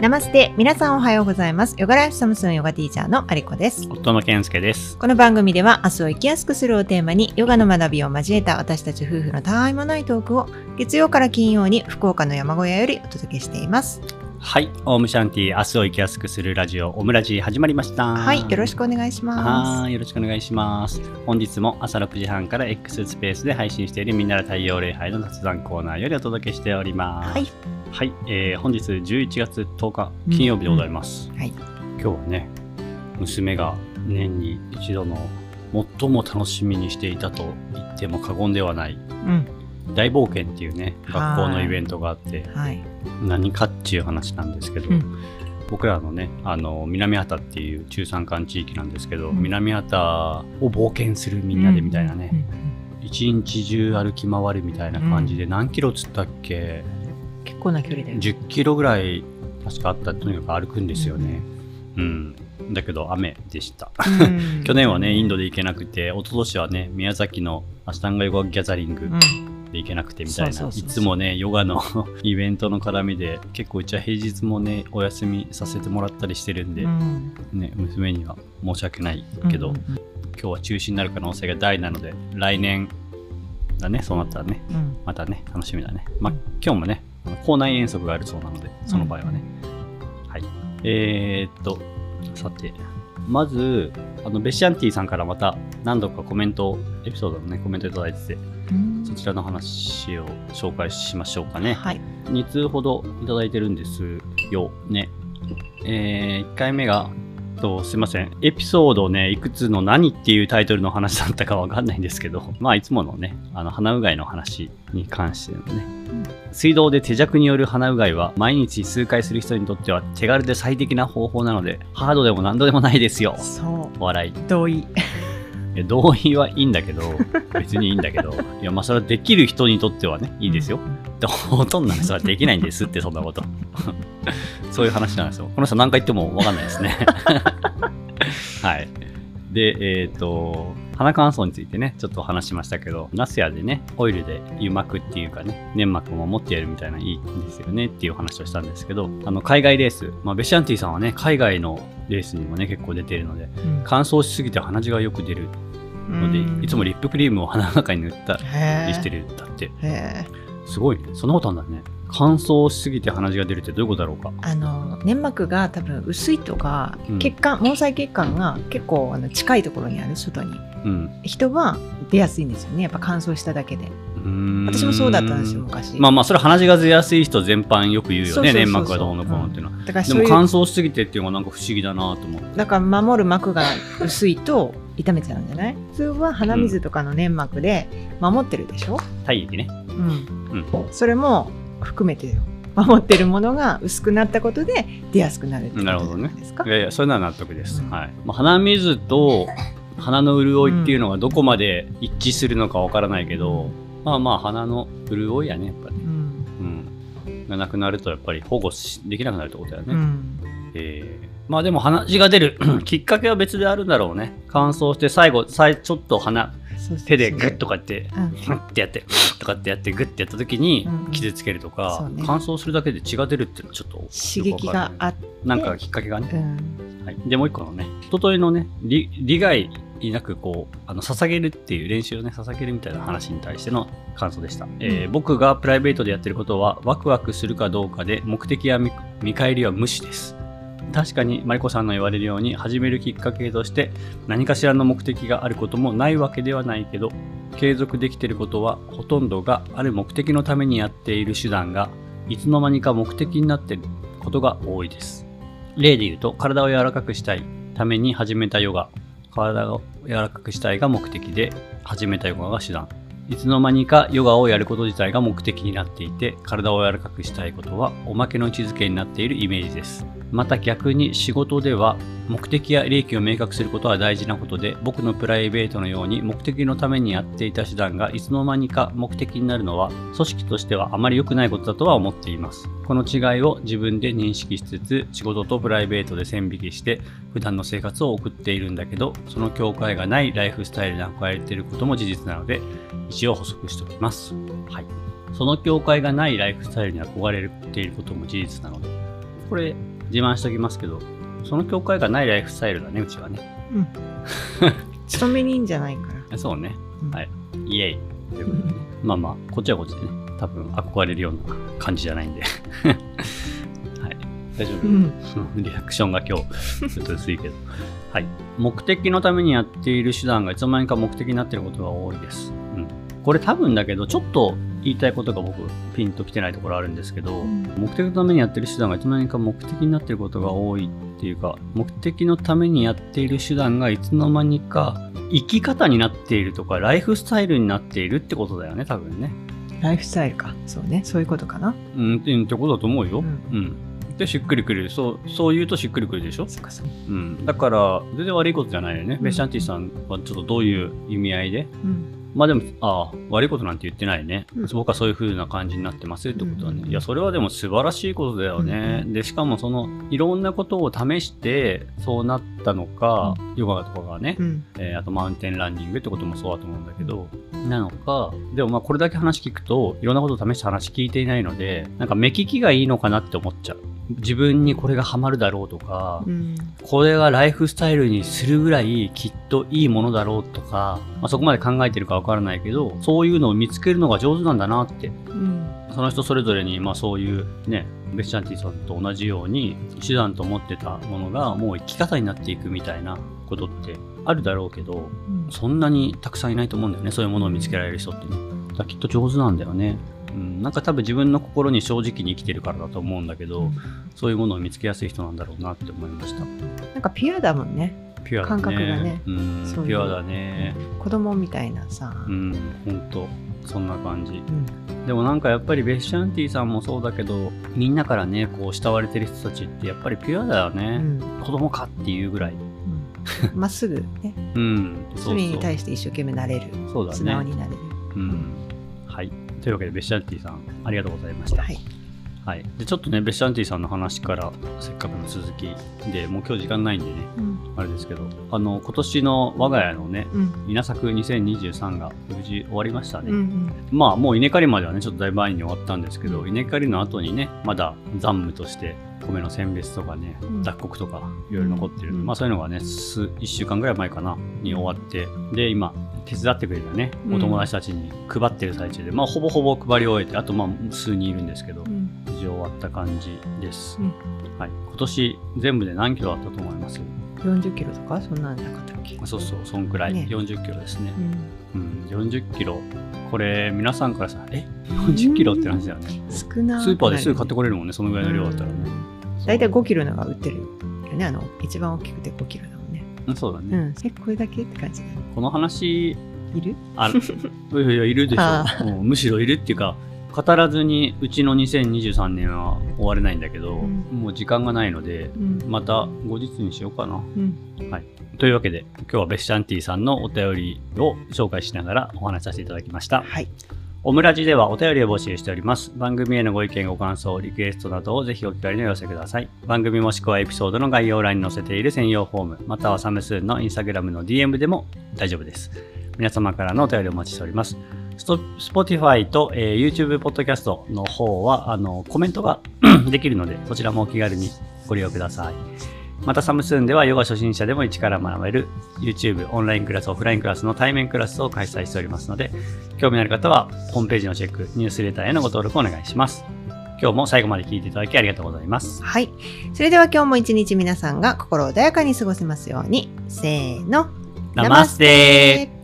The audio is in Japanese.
ナマステ皆さんおはようございますヨガライフサムスンヨガティーチャーのアリコです夫の健介です。この番組では明日を生きやすくするをテーマにヨガの学びを交えた私たち夫婦のたわいもないトークを月曜から金曜に福岡の山小屋よりお届けしていますはい、オウムシャンティ明日を生きやすくするラジオオムラジ始まりました。はいよろしくお願いしまはい、よろしくお願いします。本日も朝6時半から X スペースで配信しているみんなの太陽礼拝の雑談コーナーよりお届けしております。はい、はい、えー本日11月10日金曜日でございます。はい。今日はね、娘が年に一度の最も楽しみにしていたと言っても過言ではないうん。大冒険っていうね、はい。学校のイベントがあって、はい。何かっていう話なんですけど、うん。僕らのねあの南畑っていう中山間地域なんですけど、うん。南畑を冒険するみんなでみたいなね、うん。一日中歩き回るみたいな感じで、何キロつったっけ結構な距離だよ10キロぐらい確かあったとにかく歩くんですよね。うん、だけど雨でした。うん。去年はねインドで行けなくて一昨年はね宮崎のアシタンガヨガギャザリングうん。で行けなくてみたいな。いつもねヨガの イベントの絡みで結構うちは平日もねお休みさせてもらったりしてるんで、うん。ね、娘には申し訳ないけど、うんうん今日は中止になる可能性が大なので来年だねそうなったらねうん。またね楽しみだね。まあ今日もねあの校内遠足があるそうなのでその場合はね、はいえー、っとさてまずあのベシャンティさんからまた何度かコメントエピソードのねコメントいただいててうんそちらの話を紹介しましょうかね。はい2通ほどいただいてるんですよね。え1回目が、とすいません。エピソードね、いくつの何っていうタイトルの話だったかわかんないんですけど、まあいつものね、あの鼻うがいの話に関してのね、水道で手弱による鼻うがいは毎日数回する人にとっては手軽で最適な方法なので、ハードでも何度でもないですよ。そ笑い。う同意いや同意はいいんだけど、別にいいんだけど、いや、まあ、それはできる人にとってはね、いいですよ。でほとんどの人はできないんですって、そんなこと。そういう話なんですよ。この人何回言っても分かんないですね。はい。で、えっ、と、鼻乾燥についてね、ちょっと話しましたけど、ナスヤでね、オイルで油膜っていうかね、粘膜を守ってやるみたいないいんですよねっていう話をしたんですけど、あの、海外レース、まあ、ベシャンティさんはね、海外のレースにもね、結構出ているので、うん乾燥しすぎて鼻血がよく出るので、うんいつもリップクリームを鼻の中に塗ったりしてるんだって。すごいね。そんなことあんだね。乾燥しすぎて鼻血が出るってどういうことだろうか？あの粘膜が多分薄いとか、うん血管毛細血管が結構あの近いところにある外にうん。人は出やすいんですよねやっぱ乾燥しただけでうーん私もそうだったんですよ昔、まあまあ、それ鼻血が出やすい人全般よく言うよね。そうそうそうそう粘膜がどうのこうのっていうのは。でだからそういうも乾燥しすぎてっていうのがなんか不思議だなと思って。だから守る膜が薄いと痛めちゃうんじゃない？普通は鼻水とかの粘膜で守ってるでしょ、体液ね。うんうん。それも含めてよ守ってるものが薄くなったことで出やすくなるなるほどねいですかいやいや、それなら納得です。うんはい。まあ、鼻水と鼻の潤いっていうのがどこまで一致するのかわからないけど、まあまあ、鼻の潤いやね、やっぱり。うんうん。がなくなると、やっぱり保護しできなくなるってことだよね。うんえーまあでも鼻血が出る きっかけは別であるんだろうね。乾燥して最後、さいちょっと鼻、手でグッとかやって、うん。グッてやって、とかってやって、グッてやった時にうん。傷つけるとか、そうね。乾燥するだけで血が出るっていうのはちょっと刺激があっって。なんかきっかけがね。うん。はい、で、もう一個のね、一昨日のね、利利害なくこう、あの、捧げるっていう練習をね、捧げるみたいな話に対しての感想でした。えー僕がプライベートでやってることは、ワクワクするかどうかで、目的や見見返りは無視です。確かに、マリコさんの言われるように、始めるきっかけとして、何かしらの目的があることもないわけではないけど、継続できていることは、ほとんどがある目的のためにやっている手段が、いつの間にか目的になっていることが多いです。例で言うと、体を柔らかくしたいために始めたヨガ。体を柔らかくしたいが目的で、始めたヨガが手段。いつの間にかヨガをやること自体が目的になっていて、体を柔らかくしたいことはおまけの位置づけになっているイメージです。また逆に仕事では目的や利益を明確することは大事なことで僕のプライベートのように目的のためにやっていた手段がいつの間にか目的になるのは組織としてはあまり良くないことだとは思っています。この違いを自分で認識しつつ仕事とプライベートで線引きして普段の生活を送っているんだけどその境界がないライフスタイルに憧れていることも事実なので一応補足しておきます。はい。その境界がないライフスタイルに憧れていることも事実なので。これ自慢しときますけど、その教会がないライフスタイルだね、うちはね。うん。勤め人じゃないから。そうね。うんはい。イエイ。ということでねまあまあ、こっちはこっちでね、多分憧れるような感じじゃないんで。はい。大丈夫、うん。リアクションが今日、ちょっと薄いけど。はい。目的のためにやっている手段がいつの間にか目的になっていることが多いです。うん。これ多分だけど、ちょっと言いたいことが僕、ピンときてないところあるんですけど、目的のためにやってる手段がいつの間にか目的になっていることが多いっていうか、目的のためにやっている手段がいつの間にか生き方になっているとか、ライフスタイルになっているってことだよね、多分ね。ライフスタイルか。そうね。そういうことかな。うん、ってことだと思うよ。ううん。で、しっくりくる。そう、そう言うとしっくりくるでしょ？そっかそっか。うん。だから、全然悪いことじゃないよね。うんベッシャンティさんはちょっとどういう意味合いで？うん。まあでも、ああ、悪いことなんて言ってないね。うん僕はそういう風な感じになってますってことはね。うんいや、それはでも素晴らしいことだよね。で、しかもその、いろんなことを試して、そうなったのか、ヨガとかがね、うん。えーあとマウンテンランニングってこともそうだと思うんだけど、なのか、でもまあこれだけ話聞くと、いろんなことを試して話聞いていないので、なんか目利きがいいのかなって思っちゃう。自分にこれがハマるだろうとか、うん。これがライフスタイルにするぐらいきっといいものだろうとか、まあ、そこまで考えてるかわからないけど、そういうのを見つけるのが上手なんだなって。うん。その人それぞれに、まあそういうね、ベッシャンティさんと同じように、手段と思ってたものがもう生き方になっていくみたいなことってあるだろうけど、うんそんなにたくさんいないと思うんだよね、そういうものを見つけられる人ってね。きっと上手なんだよね。うん、なんか多分自分の心に正直に生きてるからだと思うんだけど、そういうものを見つけやすい人なんだろうなって思いました。なんかピュアだもんね。ピュアだね。感覚がねうん、そういうピュアだね。子供みたいなさ。うん、ほんと、そんな感じ。うん。でもなんかやっぱりベッシャンティさんもそうだけど、みんなからね、こう慕われてる人たちってやっぱりピュアだようね。ん。子供かっていうぐらい。うんまっすぐね。うん、そうそう。罪に対して一生懸命なれる。そうだね。素直になれる。うん。はい。というわけで、ベシャンティさん、ありがとうございました。はい。はい。で、ちょっとね、ベッシャンティさんの話から、せっかくの続きで、もう今日時間ないんでね、うん。あれですけど、あの、今年の我が家のね、うん。稲作2023が無事終わりましたね。うんうん。まあもう稲刈りまではねちょっとだいぶ前に終わったんですけど稲刈りの後にねまだ残務として米の選別とかねうん脱穀とかいろいろ残ってる、うんまあそういうのがね数1週間ぐらい前かなに終わってで今手伝ってくれるねうんお友達たちに配ってる最中で、まあほぼほぼ配り終えてあとまあ数人いるんですけど、うん無事終わった感じです、うん。はい、今年全部で何キロあったと思います？40キロとか？そんなんじゃなかったっけ？あそうそう。そんくらい、ね。40キロですね。う、ん。うん、40キロ。これ皆さんからさえ？40キロって話だよね、少なスーパーですぐ買ってここれるもんね、そのぐらいの量だったらね。だいたい5キロのが売ってるよね。あの、一番大きくて5キロだもんね。うんそうだね。うん。え、これだけって感じ。だね。この話、いる？ある、いやいや、いるでしあょ。もうむしろいるっていうか、語らずにうちの2023年は終われないんだけど、うんもう時間がないので、うん。また後日にしようかな。うん。というわけで、今日はベッシャンティさんのお便りを紹介しながらお話しさせていただきました。はい。オムラジではお便りを募集しております。番組へのご意見、ご感想、リクエストなどをぜひお気軽にお寄せください。番組もしくはエピソードの概要欄に載せている専用フォーム、またはサムスーンのインスタグラムの DM でも大丈夫です。皆様からのお便りをお待ちしております。スト Spotify と、えー YouTube ポッドキャストの方はあのコメントが できるので、そちらもお気軽にご利用ください。またサムスーンではヨガ初心者でも一から学べる YouTube オンラインクラス、オフラインクラスの対面クラスを開催しておりますので、興味のある方はホームページのチェック、ニュースレターへのご登録をお願いします。今日も最後まで聞いていただきありがとうございます。はい。それでは今日も一日皆さんが心穏やかに過ごせますように。せーの。ナマステー